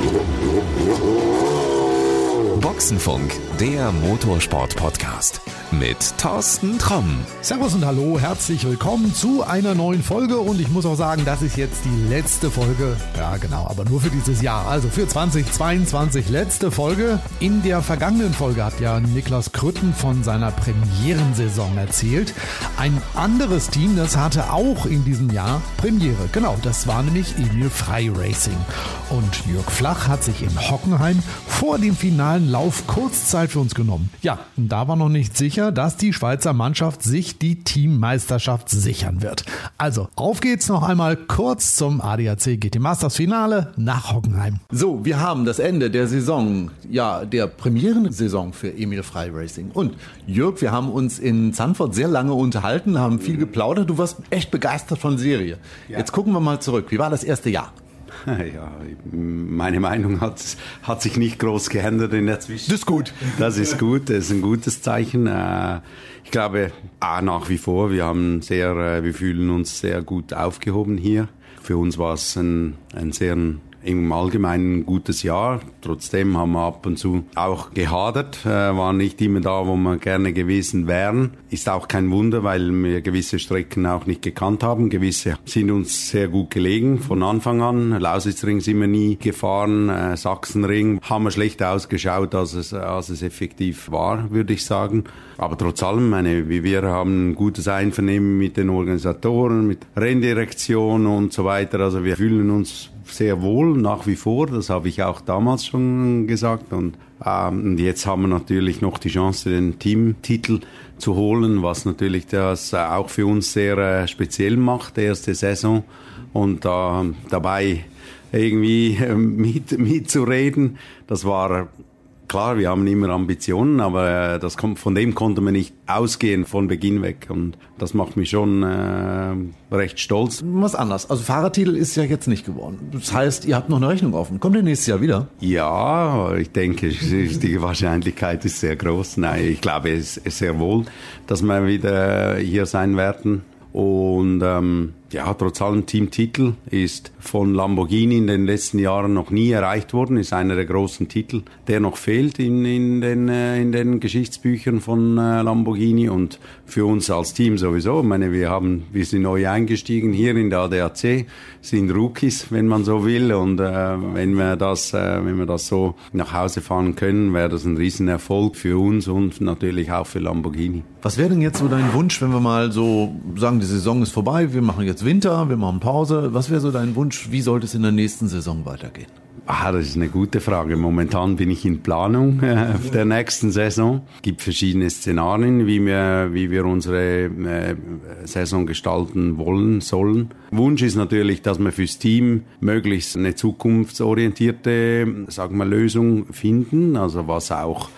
Yeah, yeah, yeah. Boxenfunk, der Motorsport-Podcast mit Thorsten Tromm. Servus und hallo, herzlich willkommen zu einer neuen Folge und ich muss auch sagen, das ist jetzt die letzte Folge. Ja, genau, aber nur für dieses Jahr. Also für 2022 letzte Folge. In der vergangenen Folge hat ja Niklas Krütten von seiner Premierensaison erzählt. Ein anderes Team, das hatte auch in diesem Jahr Premiere. Genau, das war nämlich Emil Frei Racing. Und Jörg Flach hat sich in Hockenheim vor dem finalen Lauf Kurzzeit für uns genommen. Ja, und da war noch nicht sicher, sicher, dass die Schweizer Mannschaft sich die Teammeisterschaft sichern wird. Also, auf geht's noch einmal kurz zum ADAC GT Masters Finale nach Hockenheim. So, wir haben das Ende der Saison, ja, der Premierensaison für Emil Frei Racing. Und Jörg, wir haben uns in Zandvoort sehr lange unterhalten, haben viel geplaudert. Du warst echt begeistert von Serie. Ja. Jetzt gucken wir mal zurück. Wie war das erste Jahr? Ja, meine Meinung hat, hat sich nicht groß geändert in der Zwischenzeit. Das ist gut. Das ist gut, das ist ein gutes Zeichen. Äh, ich glaube, nach wie vor, wir haben sehr, äh, wir fühlen uns sehr gut aufgehoben hier. Für uns war es ein, ein sehr im Allgemeinen ein gutes Jahr. Trotzdem haben wir ab und zu auch gehadert, äh, waren nicht immer da, wo wir gerne gewesen wären. Ist auch kein Wunder, weil wir gewisse Strecken auch nicht gekannt haben. Gewisse sind uns sehr gut gelegen von Anfang an. Lausitzring sind wir nie gefahren, äh, Sachsenring haben wir schlecht ausgeschaut, als es, als es effektiv war, würde ich sagen. Aber trotz allem, meine, wir haben ein gutes Einvernehmen mit den Organisatoren, mit Renndirektion und so weiter. Also wir fühlen uns sehr wohl nach wie vor. Das habe ich auch damals schon gesagt. Und, ähm, jetzt haben wir natürlich noch die Chance, den Teamtitel zu holen, was natürlich das auch für uns sehr äh, speziell macht, erste Saison. Und äh, dabei irgendwie äh, mit, mitzureden, das war klar, wir haben immer Ambitionen, aber äh, das kommt, von dem konnte man nicht ausgehen von Beginn weg. Und das macht mich schon äh, recht stolz. Was anders. Also Fahrertitel ist ja jetzt nicht geworden. Das heißt, ihr habt noch eine Rechnung offen. Kommt ihr nächstes Jahr wieder? Ja, ich denke, die Wahrscheinlichkeit ist sehr groß. Nein, ich glaube es ist sehr wohl, dass wir wieder hier sein werden. Und ähm, ja, trotz allem Teamtitel ist von Lamborghini in den letzten Jahren noch nie erreicht worden, ist einer der großen Titel, der noch fehlt in, in, den, äh, in den Geschichtsbüchern von äh, Lamborghini und für uns als Team sowieso. Ich meine, wir haben, wir sind neu eingestiegen hier in der ADAC, sind Rookies, wenn man so will und äh, wenn wir das, äh, wenn wir das so nach Hause fahren können, wäre das ein Riesenerfolg für uns und natürlich auch für Lamborghini. Was wäre denn jetzt so dein Wunsch, wenn wir mal so sagen, die Saison ist vorbei, wir machen jetzt jetzt Winter, wir machen Pause. Was wäre so dein Wunsch? Wie sollte es in der nächsten Saison weitergehen? Ah, das ist eine gute Frage. Momentan bin ich in Planung äh, der nächsten Saison. Es gibt verschiedene Szenarien, wie wir, wie wir unsere äh, Saison gestalten wollen, sollen. Wunsch ist natürlich, dass wir fürs Team möglichst eine zukunftsorientierte, sagen wir, Lösung finden. Also was auch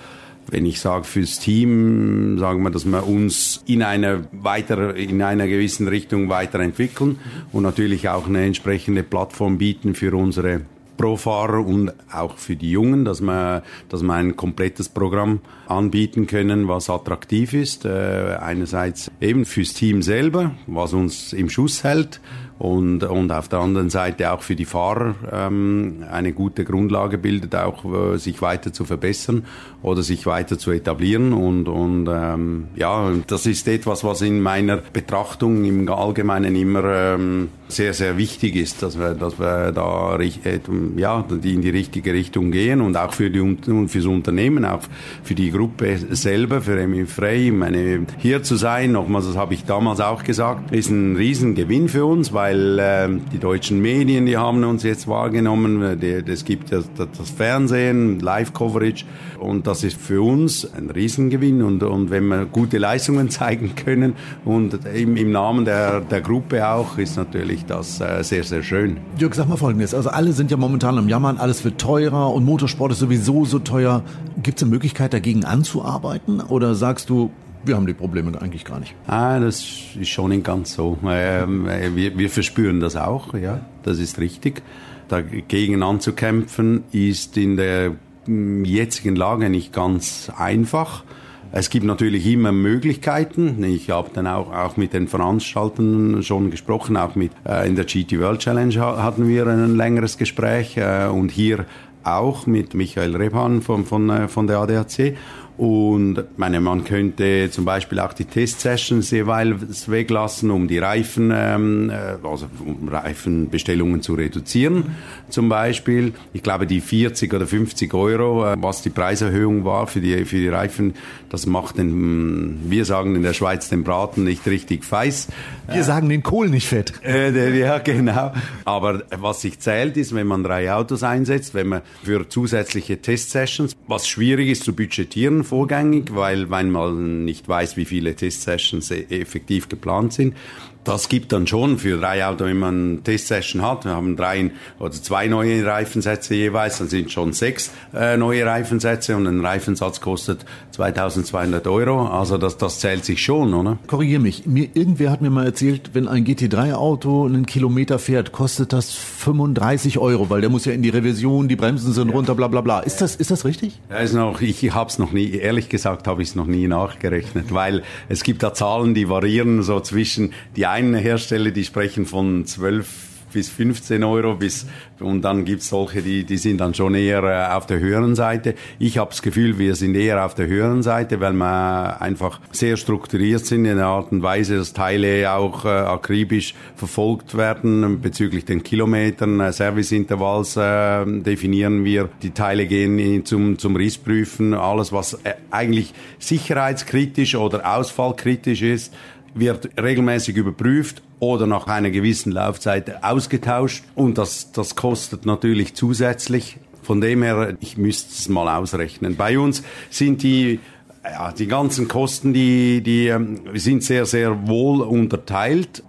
wenn ich sage fürs Team, sagen wir, dass wir uns in einer weiter, in einer gewissen Richtung weiterentwickeln und natürlich auch eine entsprechende Plattform bieten für unsere Pro-Fahrer und auch für die Jungen, dass wir, dass wir ein komplettes Programm anbieten können, was attraktiv ist. Äh, einerseits eben fürs Team selber, was uns im Schuss hält und, und auf der anderen Seite auch für die Fahrer ähm, eine gute Grundlage bildet, auch äh, sich weiter zu verbessern oder sich weiter zu etablieren. Und, und ähm, ja, das ist etwas, was in meiner Betrachtung im Allgemeinen immer ähm, sehr, sehr wichtig ist, dass wir, dass wir da äh, ja, in die richtige Richtung gehen und auch für die und fürs Unternehmen, auch für die Gruppe selber, für Emil Frey. meine, hier zu sein, nochmals, das habe ich damals auch gesagt, ist ein Riesengewinn für uns, weil äh, die deutschen Medien, die haben uns jetzt wahrgenommen. Es gibt das, das Fernsehen, Live-Coverage und das ist für uns ein Riesengewinn. Und, und wenn wir gute Leistungen zeigen können und im, im Namen der, der Gruppe auch, ist natürlich das äh, sehr, sehr schön. Jörg, sag mal Folgendes. Also alle sind ja momentan am Jammern, alles wird teurer und Motorsport ist sowieso so teuer. Gibt es eine Möglichkeit, dagegen anzuarbeiten? Oder sagst du, wir haben die Probleme eigentlich gar nicht. Ah, das ist schon nicht ganz so. Ähm, wir, wir verspüren das auch, ja, das ist richtig. Dagegen anzukämpfen ist in der jetzigen Lage nicht ganz einfach. Es gibt natürlich immer Möglichkeiten. Ich habe dann auch, auch mit den Veranstaltern schon gesprochen, auch mit äh, in der GT World Challenge hatten wir ein längeres Gespräch äh, und hier auch mit Michael Rebhan von, von, äh, von der ADAC. Und meine, man könnte zum Beispiel auch die Testsessions jeweils weglassen, um die Reifen, ähm, äh, also um Reifenbestellungen zu reduzieren. Zum Beispiel, ich glaube, die 40 oder 50 Euro, äh, was die Preiserhöhung war für die für die Reifen, das macht den, wir sagen in der Schweiz den Braten nicht richtig feiß. Wir sagen den Kohl nicht fett. Äh, ja, genau. Aber was sich zählt, ist, wenn man drei Autos einsetzt, wenn man für zusätzliche Testsessions, was schwierig ist zu budgetieren vorgängig, weil, weil man nicht weiß, wie viele Testsessions e-, effektiv geplant sind. Das gibt dann schon für drei Autos, wenn man eine Testsession hat, wir haben drei oder zwei neue Reifensätze jeweils, dann sind schon sechs äh, neue Reifensätze und ein Reifensatz kostet 2200 Euro. Also das, das zählt sich schon, oder? Korrigier mich. Mir, irgendwer hat mir mal erzählt, wenn ein GT3-Auto einen Kilometer fährt, kostet das 35 Euro, weil der muss ja in die Revision, die Bremsen sind ja. runter, bla bla bla. Ist das, ist das richtig? Ja, ist noch, ich habe es noch nie, ehrlich gesagt habe ich es noch nie nachgerechnet, weil es gibt da Zahlen, die variieren so zwischen die einen Hersteller, die sprechen von 12 bis 15 Euro bis und dann gibt's solche, die, die sind dann schon eher äh, auf der höheren Seite. Ich habe das Gefühl, wir sind eher auf der höheren Seite, weil wir einfach sehr strukturiert sind in der Art und Weise, dass Teile auch äh, akribisch verfolgt werden bezüglich den Kilometern, äh, Serviceintervalls äh, definieren wir. Die Teile gehen zum, zum Rissprüfen, alles was äh, eigentlich sicherheitskritisch oder ausfallkritisch ist, wird regelmäßig überprüft oder nach einer gewissen Laufzeit ausgetauscht und das, das kostet natürlich zusätzlich. Von dem her, ich müsste es mal ausrechnen. Bei uns sind die ja, die ganzen Kosten, die, die ähm, sind sehr, sehr wohl unterteilt.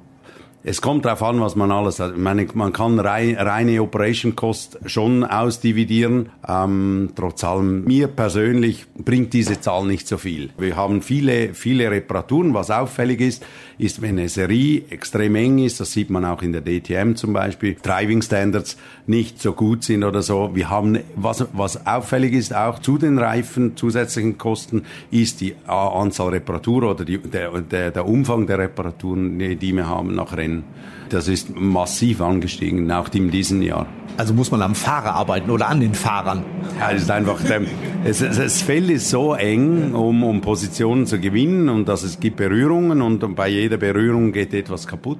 Es kommt darauf an, was man alles hat. Ich meine, man kann reine Operation Cost schon ausdividieren. Ähm, trotz allem, mir persönlich bringt diese Zahl nicht so viel. Wir haben viele, viele Reparaturen. Was auffällig ist, ist, wenn eine Serie extrem eng ist, das sieht man auch in der DTM zum Beispiel, Driving Standards nicht so gut sind oder so. Wir haben, was, was auffällig ist, auch zu den Reifen zusätzlichen Kosten, ist die Anzahl Reparatur oder die, der, der, der Umfang der Reparaturen, die wir haben nach Rennen. Das ist massiv angestiegen, auch in diesem Jahr. Also muss man am Fahrer arbeiten oder an den Fahrern? Ja, es ist einfach, es, das Feld ist so eng, um, um Positionen zu gewinnen und dass es gibt Berührungen und bei jeder Berührung geht etwas kaputt.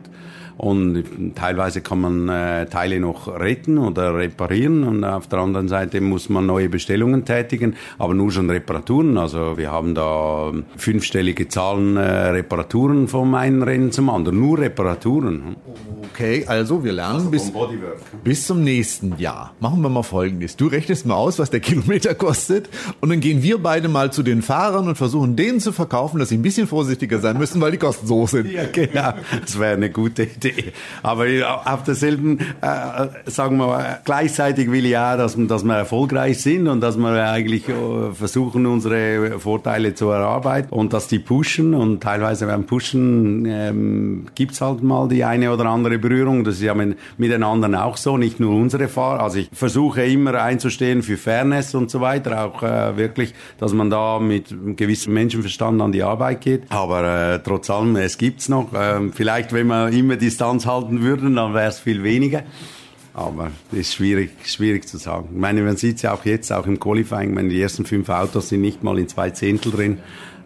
Und teilweise kann man äh, Teile noch retten oder reparieren und auf der anderen Seite muss man neue Bestellungen tätigen, aber nur schon Reparaturen. Also wir haben da fünfstellige Zahlen äh, Reparaturen vom einen Rennen zum anderen, nur Reparaturen. Okay, also wir lernen bis, bis zum nächsten Jahr. Machen wir mal Folgendes. Du rechnest mal aus, was der Kilometer kostet und dann gehen wir beide mal zu den Fahrern und versuchen denen zu verkaufen, dass sie ein bisschen vorsichtiger sein müssen, weil die Kosten so sind. Ja, genau. Das wäre eine gute Idee. Idee. Aber auf derselben, äh, sagen wir mal, gleichzeitig will ich auch, dass, dass wir erfolgreich sind und dass wir eigentlich äh, versuchen, unsere Vorteile zu erarbeiten und dass die pushen und teilweise beim Pushen ähm, gibt's halt mal die eine oder andere Berührung. Das ist ja mit, mit den anderen auch so, nicht nur unsere Fahrer. Also ich versuche immer einzustehen für Fairness und so weiter, auch äh, wirklich, dass man da mit gewissem Menschenverstand an die Arbeit geht. Aber äh, trotz allem, es gibt's noch. Ähm, vielleicht, wenn man immer die Distanz halten würden, dann wäre es viel weniger. Aber das ist schwierig, schwierig zu sagen. Ich meine, man sieht es ja auch jetzt, auch im Qualifying, meine, die ersten fünf Autos sind nicht mal in zwei Zehntel drin.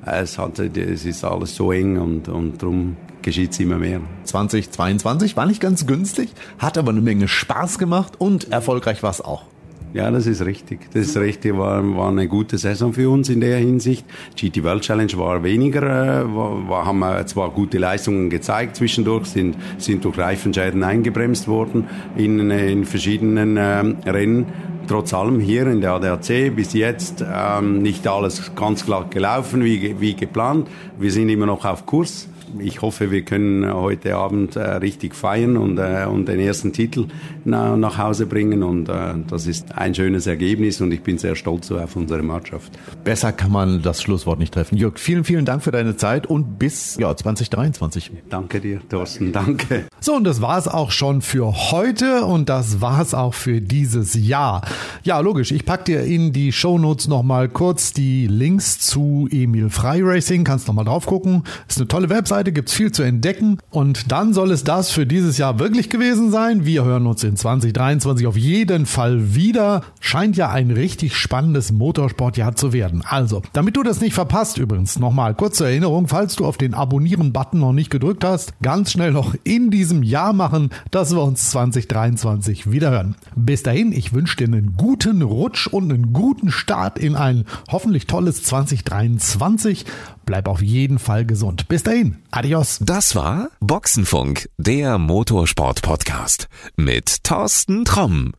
Es, hat, es ist alles so eng und, und darum geschieht es immer mehr. 2022 war nicht ganz günstig, hat aber eine Menge Spaß gemacht und erfolgreich war es auch. Ja, das ist richtig. Das ist richtig. War, war eine gute Saison für uns in der Hinsicht. GT World Challenge war weniger, äh, war, haben wir zwar gute Leistungen gezeigt zwischendurch, sind, sind durch Reifenschäden eingebremst worden in, in verschiedenen äh, Rennen. Trotz allem hier in der ADAC bis jetzt ähm, nicht alles ganz klar gelaufen wie, wie geplant. Wir sind immer noch auf Kurs ich hoffe, wir können heute Abend äh, richtig feiern und, äh, und den ersten Titel na, nach Hause bringen. Und äh, das ist ein schönes Ergebnis und ich bin sehr stolz auf unsere Mannschaft. Besser kann man das Schlusswort nicht treffen. Jörg, vielen, vielen Dank für deine Zeit und bis ja, 2023. Danke dir, Thorsten. Danke. So, und das war es auch schon für heute und das war es auch für dieses Jahr. Ja, logisch. Ich pack dir in die Shownotes nochmal kurz die Links zu Emil Frei Racing. Kannst nochmal drauf gucken. Ist eine tolle Website Webseite gibt's viel zu entdecken und dann soll es das für dieses Jahr wirklich gewesen sein. Wir hören uns in 2023 auf jeden Fall wieder. Scheint ja ein richtig spannendes Motorsportjahr zu werden. Also, damit du das nicht verpasst, übrigens nochmal kurze Erinnerung, falls du auf den Abonnieren-Button noch nicht gedrückt hast, ganz schnell noch in diesem Jahr machen, dass wir uns 2023 wieder hören. Bis dahin, ich wünsche dir einen guten Rutsch und einen guten Start in ein hoffentlich tolles 2023. Bleib auf jeden Fall gesund. Bis dahin, adios. Das war Boxenfunk, der Motorsport-Podcast mit Thorsten Tromm.